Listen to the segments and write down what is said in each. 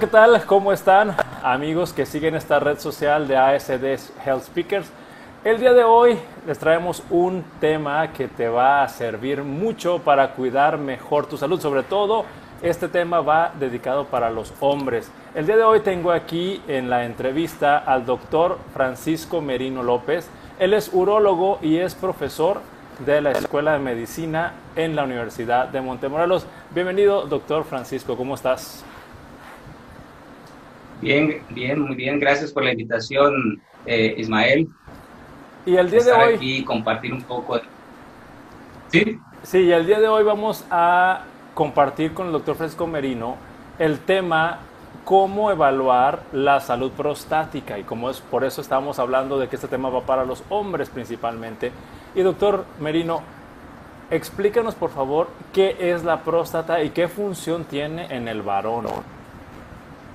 ¿qué tal? ¿Cómo están amigos que siguen esta red social de ASD Health Speakers? El día de hoy les traemos un tema que te va a servir mucho para cuidar mejor tu salud, sobre todo este tema va dedicado para los hombres. El día de hoy tengo aquí en la entrevista al doctor Francisco Merino López. Él es urólogo y es profesor de la Escuela de Medicina en la Universidad de Montemorelos. Bienvenido, doctor Francisco, ¿cómo estás? Bien, bien, muy bien. Gracias por la invitación, eh, Ismael. Y el día de hoy... aquí compartir un poco... ¿Sí? Sí, y el día de hoy vamos a compartir con el doctor Francisco Merino el tema cómo evaluar la salud prostática y como es por eso estamos hablando de que este tema va para los hombres principalmente. Y doctor Merino, explícanos por favor qué es la próstata y qué función tiene en el varón.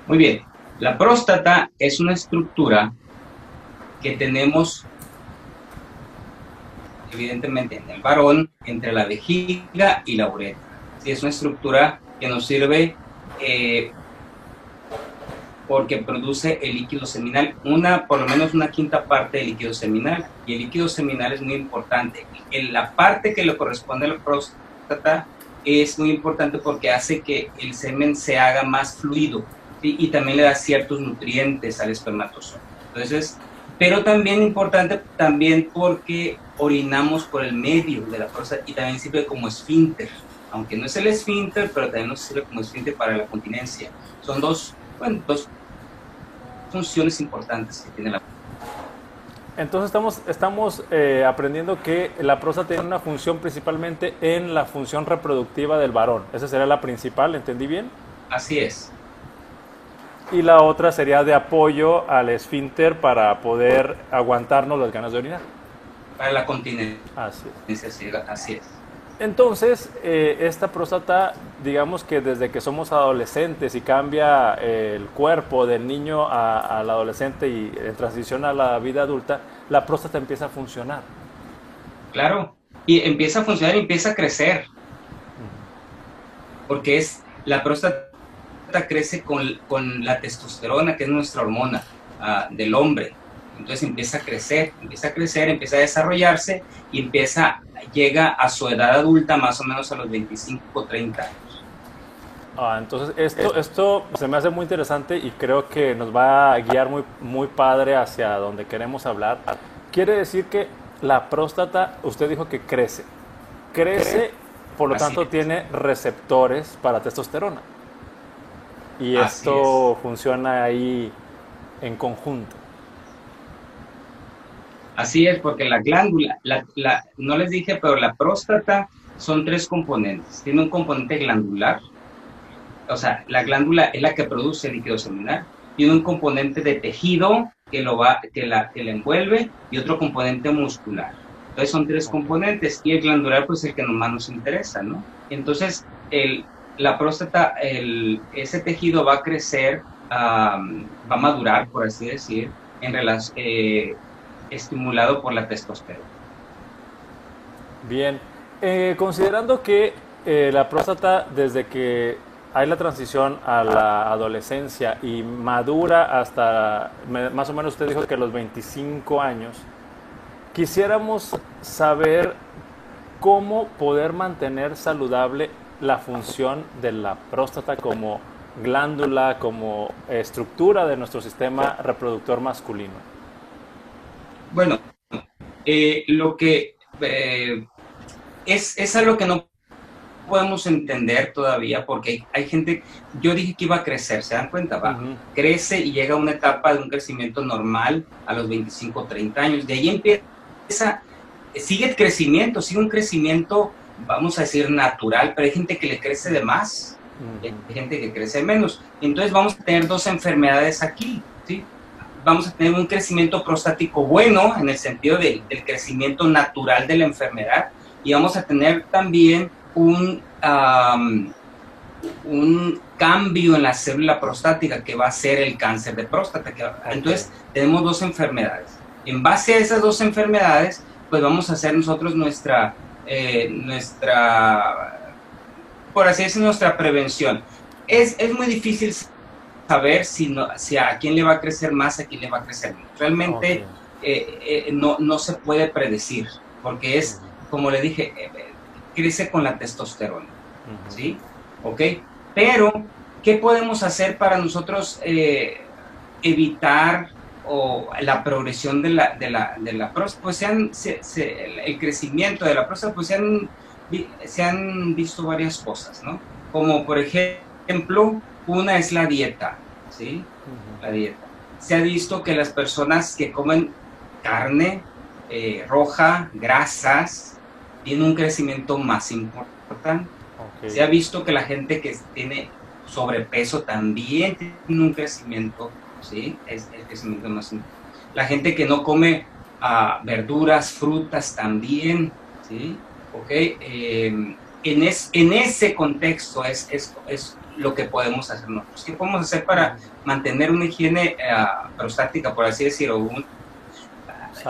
Muy bien, la próstata es una estructura que tenemos evidentemente en el varón entre la vejiga y la uretra. Es una estructura que nos sirve eh, porque produce el líquido seminal, una, por lo menos una quinta parte del líquido seminal, y el líquido seminal es muy importante. En la parte que le corresponde a la próstata es muy importante porque hace que el semen se haga más fluido y también le da ciertos nutrientes al espermatozoide. Entonces, pero también importante también porque orinamos por el medio de la próstata y también sirve como esfínter, aunque no es el esfínter, pero también nos sirve como esfínter para la continencia. Son dos, bueno, dos funciones importantes que tiene la entonces estamos, estamos eh, aprendiendo que la próstata tiene una función principalmente en la función reproductiva del varón. Esa sería la principal, ¿entendí bien? Así es. Y la otra sería de apoyo al esfínter para poder aguantarnos las ganas de orinar. Para la continencia. Así es. Así es. Entonces, eh, esta próstata, digamos que desde que somos adolescentes y cambia eh, el cuerpo del niño al adolescente y en transición a la vida adulta, la próstata empieza a funcionar. Claro, y empieza a funcionar y empieza a crecer. Porque es la próstata crece con, con la testosterona, que es nuestra hormona ah, del hombre. Entonces empieza a crecer, empieza a crecer, empieza a desarrollarse y empieza, llega a su edad adulta más o menos a los 25 o 30 años. Ah, entonces esto, esto se me hace muy interesante y creo que nos va a guiar muy, muy padre hacia donde queremos hablar. Quiere decir que la próstata, usted dijo que crece. Crece, por lo tanto tiene receptores para testosterona. Y esto funciona ahí en conjunto. Así es, porque la glándula, no les dije, pero la próstata son tres componentes. Tiene un componente glandular, o sea, la glándula es la que produce el líquido seminal. Tiene un componente de tejido que, lo va, que, la, que la envuelve y otro componente muscular. Entonces son tres componentes y el glandular pues es el que más nos interesa, ¿no? Entonces el, la próstata, ese tejido va a crecer, va a madurar, por así decir, eh, estimulado por la testosterona. Bien, eh, considerando que eh, la próstata desde que hay la transición a la adolescencia y madura hasta, más o menos usted dijo que los 25 años, quisiéramos saber cómo poder mantener saludable la función de la próstata como glándula, como estructura de nuestro sistema reproductor masculino. Bueno, eh, lo que eh, es, es algo que no podemos entender todavía porque hay, gente, yo dije que iba a crecer, ¿se dan cuenta? Va, crece y llega a una etapa de un crecimiento normal a los 25, 30 años. De ahí empieza, sigue el crecimiento, sigue un crecimiento, vamos a decir, natural, pero hay gente que le crece de más, hay gente que crece menos. Entonces vamos a tener dos enfermedades aquí, ¿sí? vamos a tener un crecimiento prostático bueno en el sentido del crecimiento natural de la enfermedad y vamos a tener también un, un cambio en la célula prostática que va a ser el cáncer de próstata. entonces tenemos dos enfermedades. En base a esas dos enfermedades, pues vamos a hacer nosotros nuestra, eh, nuestra por así decirlo, nuestra prevención. Es, es muy difícil saber si, no, si a quién le va a crecer más, a quién le va a crecer menos. Realmente eh, no, no, se puede predecir, porque es, como le dije, crece con la testosterona. ¿Sí? ¿Ok? Pero, ¿qué podemos hacer para nosotros evitar o la progresión de la, de la, de la próstata, pues se el crecimiento de la próstata, pues se han, se han visto varias cosas, ¿no? Como por ejemplo, una es la dieta, ¿sí? La dieta. Se ha visto que las personas que comen carne eh, roja, grasas, tienen un crecimiento más importante. Se ha visto que la gente que tiene sobrepeso también tiene un crecimiento ¿sí? Es el crecimiento más La gente que no come ah, verduras, frutas también, ¿sí? ¿Ok? Em, en, es, en ese contexto es, es, es, lo que podemos hacer nosotros. ¿Qué podemos hacer para mantener una higiene uh, prostática, por así decirlo?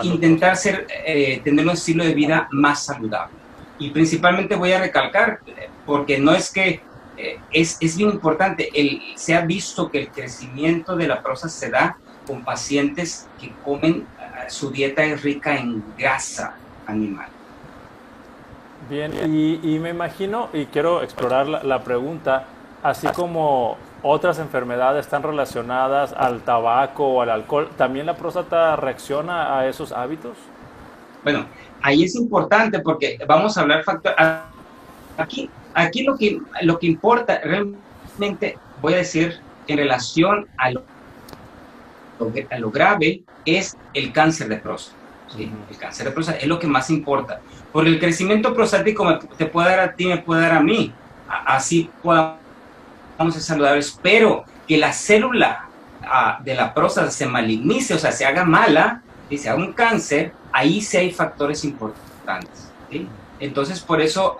intentar ser, eh, tener un estilo de vida más saludable. Y principalmente voy a recalcar, porque no es que eh, es, es, bien importante. El, se ha visto que el crecimiento de la próstata se da con pacientes que comen, eh, su dieta es rica en grasa animal. Bien, y, me imagino, y quiero explorar la, pregunta, así como otras enfermedades están relacionadas al tabaco o al alcohol, ¿también la próstata reacciona a esos hábitos? Bueno, ahí es importante porque vamos a hablar factor. Aquí Aquí lo que, lo que importa realmente, voy a decir, en relación a lo, a lo grave, es el cáncer de próstata. ¿sí? El cáncer de próstata es lo que más importa. Porque el crecimiento prostático te puede dar a ti, me puede dar a mí. Así podamos ser saludables, pero que la célula ah, de la próstata se malignice, o sea, se haga mala, y se haga un cáncer, ahí sí hay factores importantes. ¿sí? Entonces, por eso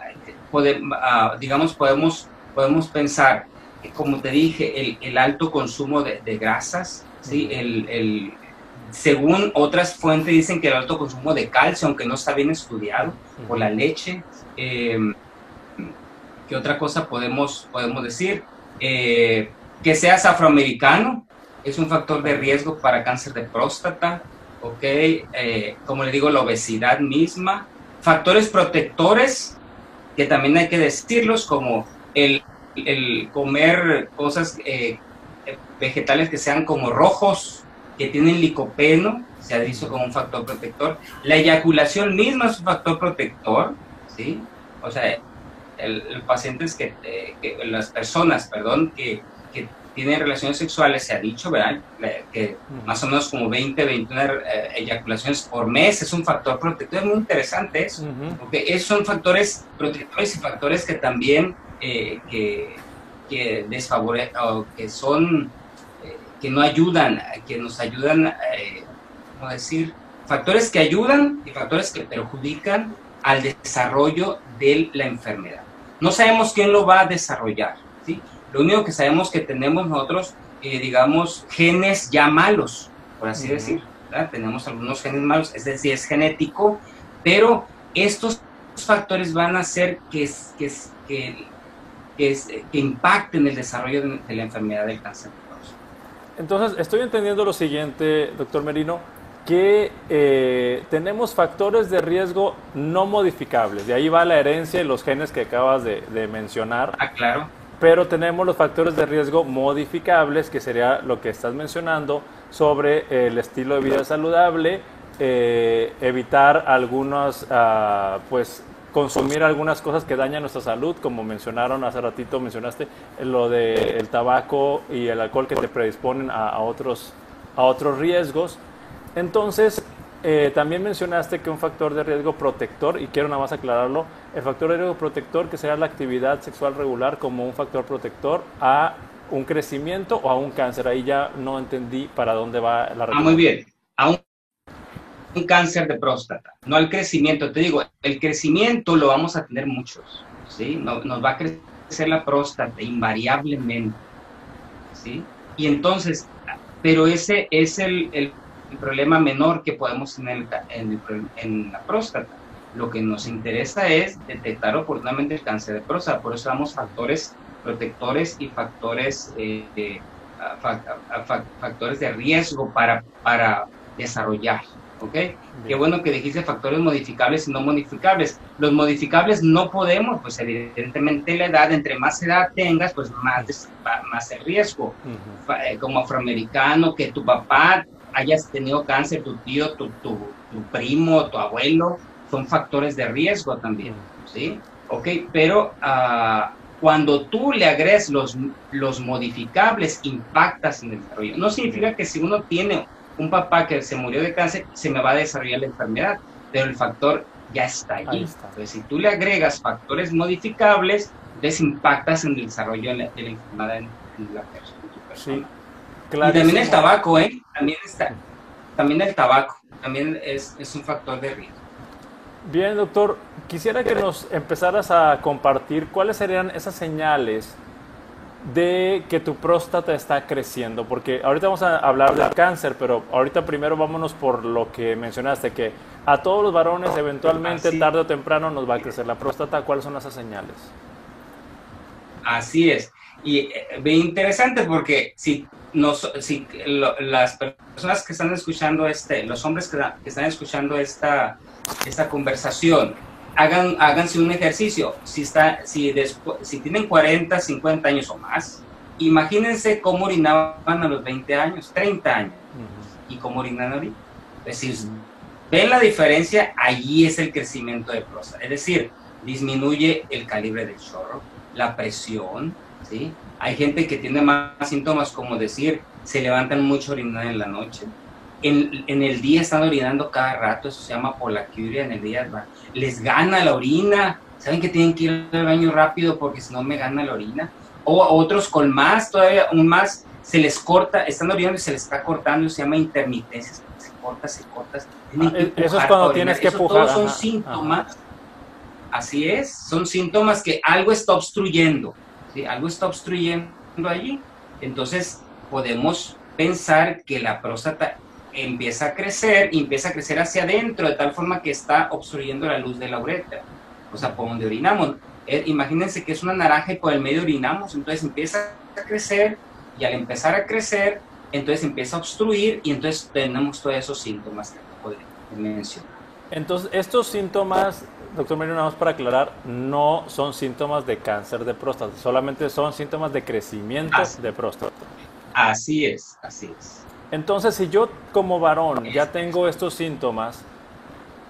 Ah, digamos, podemos, podemos pensar, como te dije, el, alto consumo de, grasas, ¿sí? El, según otras fuentes dicen que el alto consumo de calcio, aunque no está bien estudiado, por la leche. Em, ¿Qué otra cosa podemos, podemos decir? Eh, que seas afroamericano es un factor de riesgo para cáncer de próstata, ¿ok? Eh, como le digo, la obesidad misma. Factores protectores, que también hay que decirlos, como el, el comer cosas eh, vegetales que sean como rojos, que tienen licopeno, se ha visto como un factor protector. La eyaculación misma es un factor protector, ¿sí? O sea, el, el pacientes que, eh, que, las personas, perdón, que tienen relaciones sexuales, se ha dicho, ¿verdad? Que más o menos como 20, 21 eh, eyaculaciones por mes es un factor protector. Es muy interesante eso, porque esos son factores protectores y factores que también eh, que, que desfavorecen, o que son, eh, que no ayudan, que nos ayudan, eh, ¿cómo decir? Factores que ayudan y factores que perjudican al desarrollo de la enfermedad. No sabemos quién lo va a desarrollar, ¿sí? Lo único que sabemos que tenemos nosotros, eh, digamos, genes ya malos, por así decir. Tenemos algunos genes malos, es decir, es genético, pero estos factores van a hacer que, que, que, que, que impacten el desarrollo de, la enfermedad del cáncer. Entonces, estoy entendiendo lo siguiente, doctor Merino, que eh, tenemos factores de riesgo no modificables. De ahí va la herencia y los genes que acabas de, de mencionar. Ah, claro pero tenemos los factores de riesgo modificables, que sería lo que estás mencionando, sobre el estilo de vida saludable, eh, evitar algunos, ah, pues consumir algunas cosas que dañan nuestra salud, como mencionaron hace ratito, mencionaste lo del el tabaco y el alcohol que te predisponen a, otros, a otros riesgos. Entonces, eh, también mencionaste que un factor de riesgo protector, y quiero nada más aclararlo, el factor de riesgo protector que será la actividad sexual regular como un factor protector a un crecimiento o a un cáncer. Ahí ya no entendí para dónde va la Ah, muy bien. A un, un, cáncer de próstata, no al crecimiento. Te digo, el crecimiento lo vamos a tener muchos, ¿sí? nos va a crecer la próstata invariablemente, ¿sí? Y entonces, pero ese es el, el el problema menor que podemos tener en, en, la próstata. Lo que nos interesa es detectar oportunamente el cáncer de próstata, por eso damos factores protectores y factores eh, factores de riesgo para, para desarrollar. ¿Ok? Qué bueno que dijiste factores modificables y no modificables. Los modificables no podemos, pues evidentemente la edad, entre más edad tengas, pues más, más el riesgo. Eh, como afroamericano, que tu papá hayas tenido cáncer, tu tío, tu, tu, primo, tu abuelo, son factores de riesgo también, ¿sí? Ok, pero uh, cuando tú le agregas los, los modificables, impactas en el desarrollo. No significa que si uno tiene un papá que se murió de cáncer, se me va a desarrollar la enfermedad, pero el factor ya está allí. Entonces, si tú le agregas factores modificables, entonces impactas en el desarrollo de la, enfermedad en, la persona. Y también el tabaco, ¿eh? También, está, también el tabaco, también es, es un factor de riesgo. Bien, doctor, quisiera que nos empezaras a compartir cuáles serían esas señales de que tu próstata está creciendo, porque ahorita vamos a hablar del cáncer, pero ahorita primero vámonos por lo que mencionaste, que a todos los varones eventualmente tarde o temprano nos va a crecer la próstata. ¿Cuáles son esas señales? Así es. Y bien eh, interesante porque si, nos, si las personas que están escuchando este, los hombres que, que están escuchando esta, esta conversación, hagan, háganse un ejercicio. Si, está, si, después, si tienen 40, 50 años o más, imagínense cómo orinaban a los 20 años, 30 años, y cómo orinan ahorita. Es decir, ven la diferencia, allí es el crecimiento de próstata. Es decir, disminuye el calibre del chorro, la presión, ¿sí? Hay gente que tiene más síntomas como decir, se levantan mucho orinar en la noche, en, el día están orinando cada rato, eso se llama polaquiuria en el día, les gana la orina, saben que tienen que ir al baño rápido porque si no me gana la orina, o otros con más, todavía un más, se les corta, están orinando y se les está cortando, se llama intermitencia, se corta, se corta. Ah, eso es cuando tienes que empujar. son síntomas, así es, son síntomas que algo está obstruyendo, algo está obstruyendo allí, entonces podemos pensar que la próstata empieza a crecer y empieza a crecer hacia adentro de tal forma que está obstruyendo la luz de la uretra, o sea, por donde orinamos. Eh, imagínense que es una naranja y por el medio orinamos, entonces empieza a crecer y al empezar a crecer, entonces empieza a obstruir y entonces tenemos todos esos síntomas que podría mencionar. Entonces, estos síntomas, doctor Merino, nada más para aclarar, no son síntomas de cáncer de próstata, solamente son síntomas de crecimiento de próstata. Así es, así es. Entonces, si yo como varón ya tengo estos síntomas,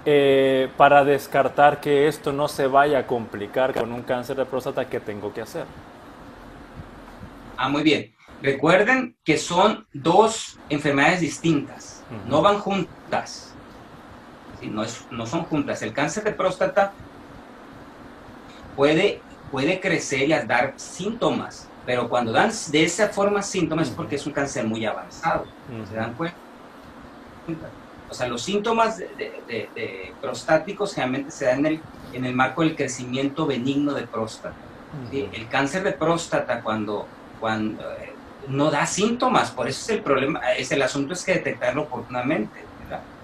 eh, para descartar que esto no se vaya a complicar con un cáncer de próstata, ¿qué tengo que hacer? Ah, muy bien. Recuerden que son dos enfermedades distintas, no van juntas. No, no, son juntas. El cáncer de próstata puede, puede crecer y dar síntomas pero cuando dan de esa forma síntomas es porque es un cáncer muy avanzado. ¿Se dan cuenta? O sea, los síntomas de, prostáticos generalmente se dan en el, en el, marco del crecimiento benigno de próstata. El cáncer de próstata cuando, cuando eh, no da síntomas, por eso es el problema, es el asunto es que detectarlo oportunamente,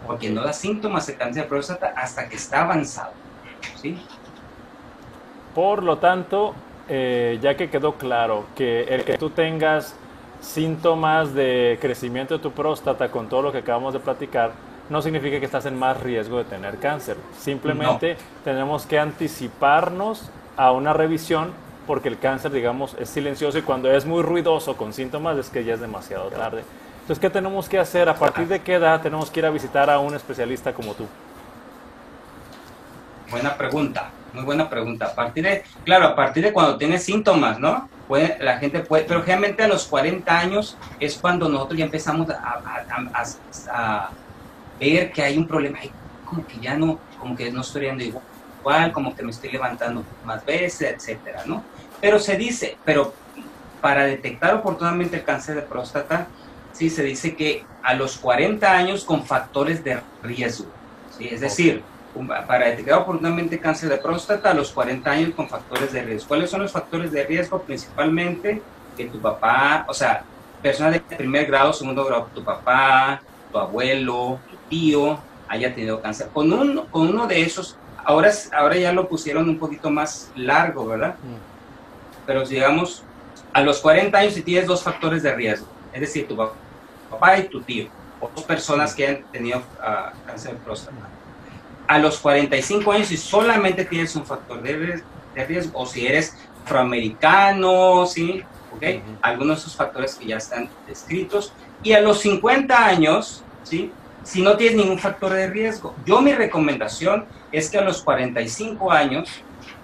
porque no da síntomas el cáncer de próstata hasta que está avanzado. ¿sí? Por lo tanto, eh, ya que quedó claro que el que tú tengas síntomas de crecimiento de tu próstata con todo lo que acabamos de platicar, no significa que estás en más riesgo de tener cáncer. Simplemente tenemos que anticiparnos a una revisión porque el cáncer, digamos, es silencioso y cuando es muy ruidoso con síntomas es que ya es demasiado tarde. Entonces, ¿qué tenemos que hacer? ¿A partir de qué edad tenemos que ir a visitar a un especialista como tú? Buena pregunta. Muy buena pregunta. A partir de, claro, a partir de cuando tienes síntomas, ¿no? Puede, la gente puede, pero generalmente a los 40 años es cuando nosotros ya empezamos a, ver que hay un problema, como que ya no, como que no estoy yendo igual, como que me estoy levantando más veces, etcétera, ¿no? Pero se dice, pero para detectar oportunamente el cáncer de próstata, sí se dice que a los 40 años con factores de riesgo, ¿sí? Es decir, para detectar oportunamente cáncer de próstata a los 40 años con factores de riesgo. ¿Cuáles son los factores de riesgo? Principalmente que tu papá, o sea, personas de primer grado, segundo grado, tu papá, tu abuelo, tu tío haya tenido cáncer. Con, un, con uno de esos, ahora, ahora ya lo pusieron un poquito más largo, ¿verdad? Mm. Pero digamos, a los 40 años si tienes dos factores de riesgo, es decir, tu papá y tu tío, o dos personas que han tenido ah, cáncer de próstata. A los 45 años, si solamente tienes un factor de, riesgo, o si eres afroamericano, ¿sí? ¿Okay? Algunos de esos factores que ya están descritos. Y a los 50 años, ¿sí? Si no tienes ningún factor de riesgo. Yo mi recomendación es que a los 45 años,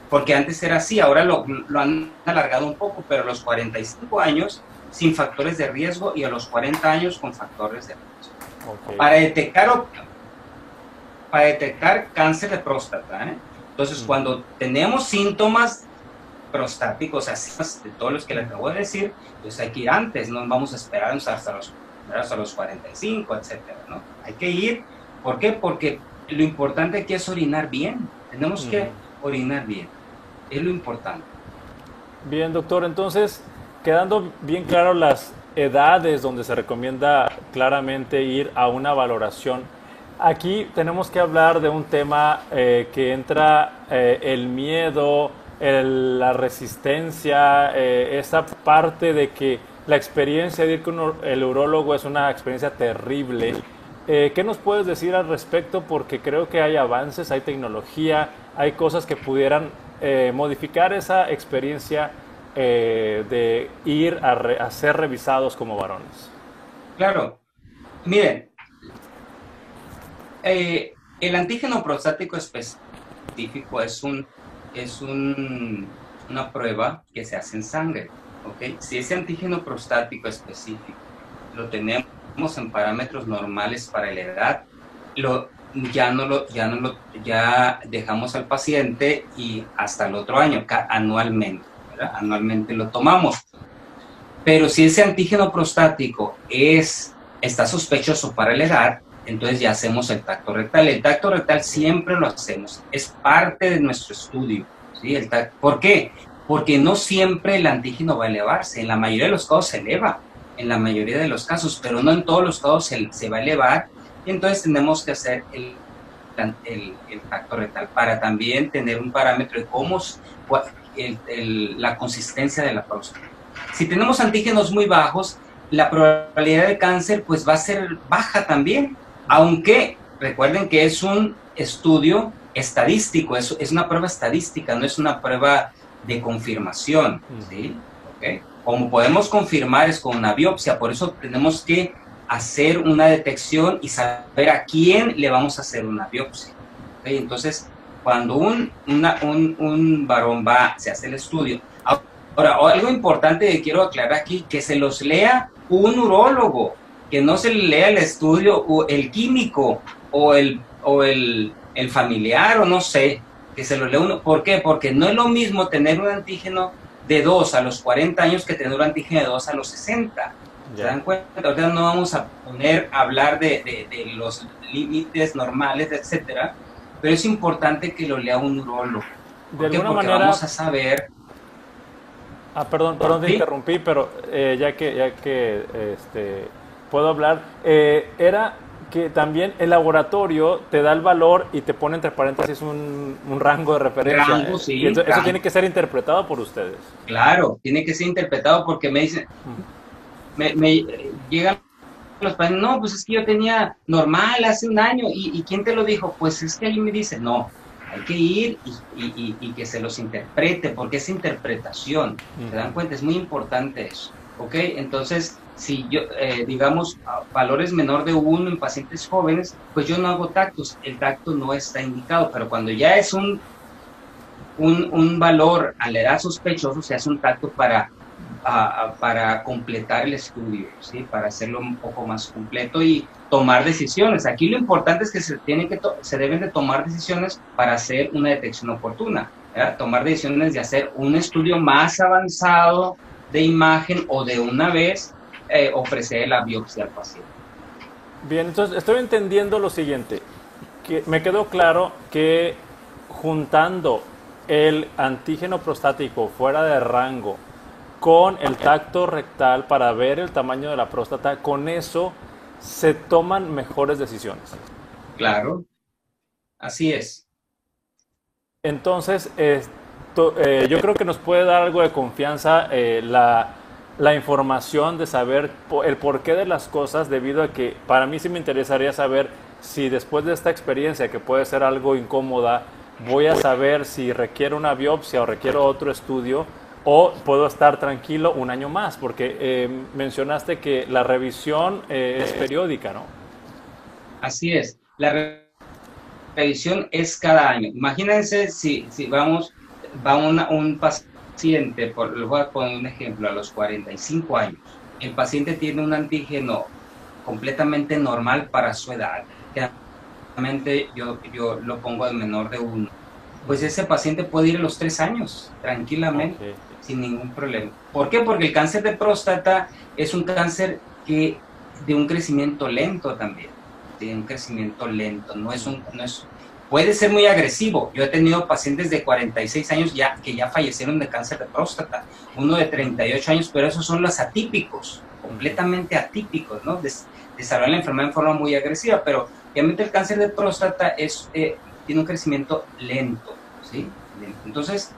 porque antes era así, ahora lo, lo han alargado un poco, pero a los 45 años sin factores de riesgo y a los 40 años con factores de riesgo. Para, detectar, para detectar cáncer de próstata. ¿eh? Entonces, cuando tenemos síntomas prostáticos, así de todos los que le acabo de decir, pues hay que ir antes, no vamos a esperar hasta los, hasta los 45, etcétera, ¿no? Hay que ir, ¿por qué? Porque lo importante aquí es orinar bien, tenemos que orinar bien, es lo importante. Bien, doctor, entonces quedando bien claro las edades donde se recomienda claramente ir a una valoración, aquí tenemos que hablar de un tema eh, que entra eh, el miedo, la resistencia, eh, esa parte de que la experiencia de ir con el urólogo es una experiencia terrible. ¿Qué nos puedes decir al respecto? Porque creo que hay avances, hay tecnología, hay cosas que pudieran modificar esa experiencia eh, de ir a, ser revisados como varones? Claro. Miren, eh, el antígeno prostático específico es, un, es un, una prueba que se hace en sangre. Si ese antígeno prostático específico lo tenemos en parámetros normales para la edad, lo, ya no lo, ya no lo, ya dejamos al paciente y hasta el otro año, anualmente anualmente lo tomamos. Pero si ese antígeno prostático es, está sospechoso para la edad, entonces ya hacemos el tacto rectal. El tacto rectal siempre lo hacemos, es parte de nuestro estudio. ¿sí? El ¿Por qué? Porque no siempre el antígeno va a elevarse, en la mayoría de los casos se eleva, en la mayoría de los casos, pero no en todos los casos se, se va a elevar, y entonces tenemos que hacer el, el, el, tacto rectal para también tener un parámetro de cómo, la consistencia de la próstata. Si tenemos antígenos muy bajos, la probabilidad de cáncer pues va a ser baja también, aunque recuerden que es un estudio estadístico, es, es una prueba estadística, no es una prueba de confirmación, ¿sí? Como podemos confirmar es con una biopsia, por eso tenemos que hacer una detección y saber a quién le vamos a hacer una biopsia. Entonces, cuando un, un, varón va, se hace el estudio. Ahora, algo importante que quiero aclarar aquí, que se los lea un urólogo, que no se le lea el estudio o el químico o el, o el, el familiar o no sé, que se lo lea uno. ¿Por qué? Porque no es lo mismo tener un antígeno de 2 a los 40 años que tener un antígeno de 2 a los 60. ¿Se dan cuenta? Ahorita no vamos a poner a hablar de, de, de los límites normales, etcétera, pero es importante que lo lea un urólogo. De alguna Porque manera, vamos a saber. Ah, perdón, perdón, te interrumpí, pero eh, ya que, ya que este, puedo hablar, eh, era que también el laboratorio te da el valor y te pone entre paréntesis un, un rango de referencia. Rango, sí, eso, tiene que ser interpretado por ustedes. Claro, tiene que ser interpretado porque me dicen, me, me llegan los padres, no, pues es que yo tenía normal hace un año. ¿Y, quién te lo dijo? Pues es que ahí me dice, no, hay que ir y, que se los interprete, porque es interpretación. ¿Se dan cuenta? Es muy importante eso. ¿Ok? Entonces, si yo, eh, digamos, valores menor de uno en pacientes jóvenes, pues yo no hago tactos. El tacto no está indicado, pero cuando ya es un, un, un valor a la edad sospechoso, se hace un tacto para para completar el estudio, ¿sí? para hacerlo un poco más completo y tomar decisiones. Aquí lo importante es que se, tienen que se deben de tomar decisiones para hacer una detección oportuna, tomar decisiones de hacer un estudio más avanzado de imagen o de una vez eh, ofrecer la biopsia al paciente. Bien, entonces estoy entendiendo lo siguiente, que me quedó claro que juntando el antígeno prostático fuera de rango con el tacto rectal para ver el tamaño de la próstata, con eso se toman mejores decisiones. Claro, así es. Entonces, eh, yo creo que nos puede dar algo de confianza eh, la la información de saber el porqué de las cosas debido a que para mí sí me interesaría saber si después de esta experiencia que puede ser algo incómoda voy a saber si requiere una biopsia o requiero otro estudio o puedo estar tranquilo un año más porque eh, mencionaste que la revisión eh, es periódica, ¿no? Así es. La revisión es cada año. Imagínense si, si vamos, va un paciente, por, les voy a poner un ejemplo, a los 45 años, el paciente tiene un antígeno completamente normal para su edad, realmente yo, yo lo pongo de menor de uno, pues ese paciente puede ir a los tres años tranquilamente, sin ningún problema. ¿Por qué? Porque el cáncer de próstata es un cáncer que de un crecimiento lento también de un crecimiento lento, no es un, no es, puede ser muy agresivo. Yo he tenido pacientes de 46 años ya que ya fallecieron de cáncer de próstata, uno de 38 años, pero esos son los atípicos, completamente atípicos, ¿no? Desarrollan la enfermedad en forma muy agresiva, pero obviamente el cáncer de próstata es, eh, tiene un crecimiento lento, ¿sí? Entonces,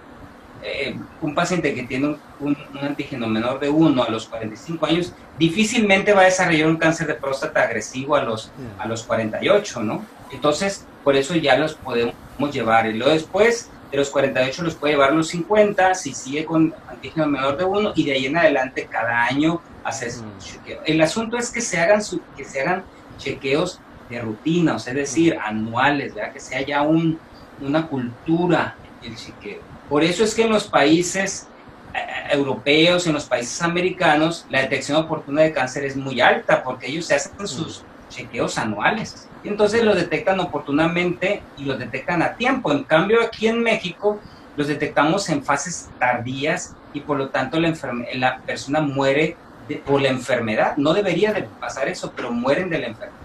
eh, un paciente que tiene un, antígeno menor de 1 a los 45 años difícilmente va a desarrollar un cáncer de próstata agresivo a los, a los 48, ¿no? Entonces, por eso ya los podemos llevar. Y luego después de los 48 los puede llevar a los 50, si sigue con antígeno menor de 1, y de ahí en adelante cada año hacer su mm. chequeo. El asunto es que se hagan, su, que se hagan chequeos de rutina, o sea, es decir, anuales, ¿verdad? que sea ya un, una cultura el chequeo. Por eso es que en los países eh, europeos, en los países americanos, la detección oportuna de cáncer es muy alta porque ellos se hacen sus chequeos anuales. Y entonces los detectan oportunamente y los detectan a tiempo. En cambio, aquí en México los detectamos en fases tardías y por lo tanto la, la persona muere por la enfermedad. No debería de pasar eso, pero mueren de la enfermedad.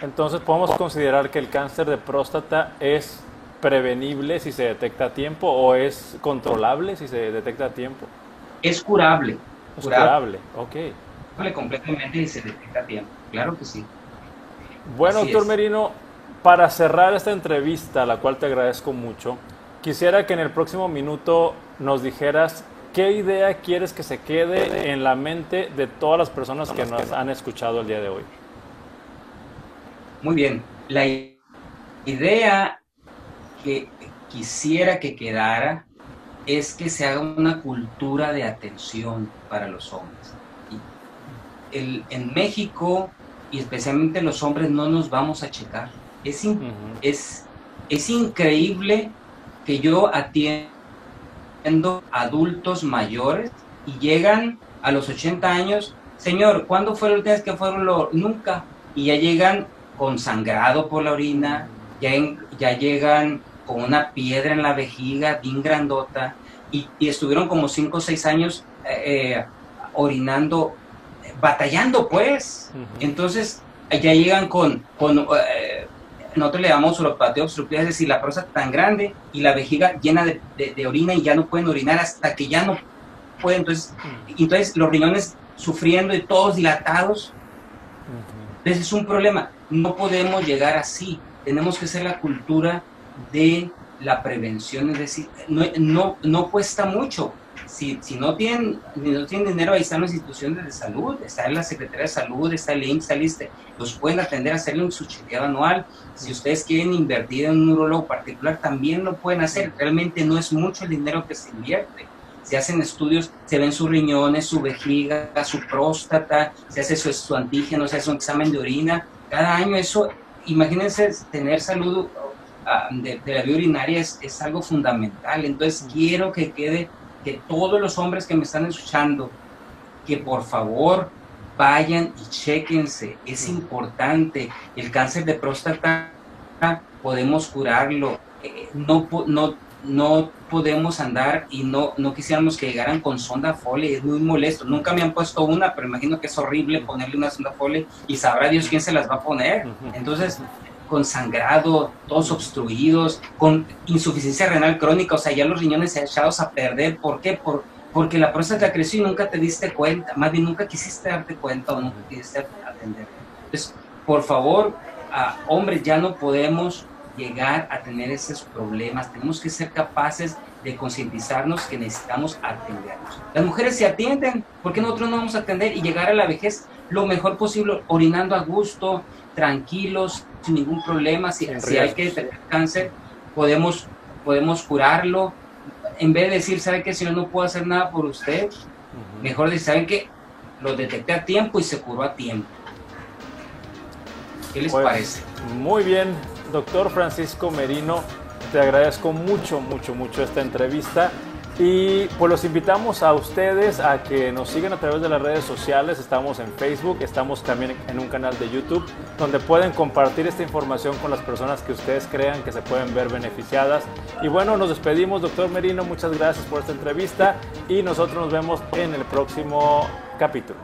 Entonces podemos considerar que el cáncer de próstata es prevenible si se detecta a tiempo o es controlable si se detecta a tiempo? Es curable. Es curable, ok. Curable completamente y se detecta a tiempo, claro que sí. Bueno, doctor Merino, para cerrar esta entrevista, la cual te agradezco mucho, quisiera que en el próximo minuto nos dijeras qué idea quieres que se quede en la mente de todas las personas que nos han escuchado el día de hoy. Muy bien, la idea que quisiera que quedara es que se haga una cultura de atención para los hombres. el, en México, y especialmente los hombres, no nos vamos a checar. Es, es, es increíble que yo atiendo adultos mayores y llegan a los 80 años, señor, ¿cuándo fue la última vez que fueron? Lo? Nunca. Y ya llegan con sangrado por la orina, ya, ya llegan con una piedra en la vejiga bien grandota y, estuvieron como cinco o seis años eh, eh, orinando, batallando pues. Entonces ya llegan con, con eh, nosotros le llamamos uropatía obstructiva, es decir, la próstata tan grande y la vejiga llena de, orina y ya no pueden orinar hasta que ya no pueden. Entonces, entonces los riñones sufriendo y todos dilatados. Entonces es un problema. No podemos llegar así. Tenemos que ser la cultura de la prevención, es decir, no, no, no cuesta mucho. Si, si, no, tienen, no tienen dinero, ahí están las instituciones de salud, está en la Secretaría de Salud, está el IMSS, está los pueden atender, hacerle un su chequeo anual. Si ustedes quieren invertir en un neurólogo particular, también lo pueden hacer. Realmente no es mucho el dinero que se invierte. Se hacen estudios, se ven sus riñones, su vejiga, su próstata, se hace su, su antígeno, se hace un examen de orina. Cada año eso, imagínense tener salud Ah, de, la vía urinaria es, es, algo fundamental. Entonces quiero que quede, que todos los hombres que me están escuchando, que por favor vayan y chequense. Es importante. El cáncer de próstata podemos curarlo. Eh, no, no, no podemos andar y no, no quisiéramos que llegaran con sonda Foley, es muy molesto. Nunca me han puesto una, pero imagino que es horrible ponerle una sonda Foley y sabrá Dios quién se las va a poner. Entonces, con sangrado, todos obstruidos, con insuficiencia renal crónica, o sea, ya los riñones echados a perder. ¿Por qué? Por, porque la próstata creció y nunca te diste cuenta, más bien nunca quisiste darte cuenta o nunca quisiste atender. Entonces, por favor, hombres, ya no podemos llegar a tener esos problemas, tenemos que ser capaces de concientizarnos que necesitamos atendernos. Las mujeres se atienden, ¿por qué nosotros no vamos a atender y llegar a la vejez lo mejor posible, orinando a gusto, tranquilos, sin ningún problema? Si, si hay que tener cáncer, podemos, podemos curarlo. En vez de decir, ¿sabe qué, señor? No puedo hacer nada por usted. Mejor decir, ¿saben qué? Lo detecté a tiempo y se curó a tiempo. ¿Qué les pues, parece? Muy bien, doctor Francisco Merino. Te agradezco mucho, mucho, mucho esta entrevista. Y pues los invitamos a ustedes a que nos sigan a través de las redes sociales. Estamos en Facebook, estamos también en un canal de YouTube donde pueden compartir esta información con las personas que ustedes crean que se pueden ver beneficiadas. Y bueno, nos despedimos, doctor Merino. Muchas gracias por esta entrevista y nosotros nos vemos en el próximo capítulo.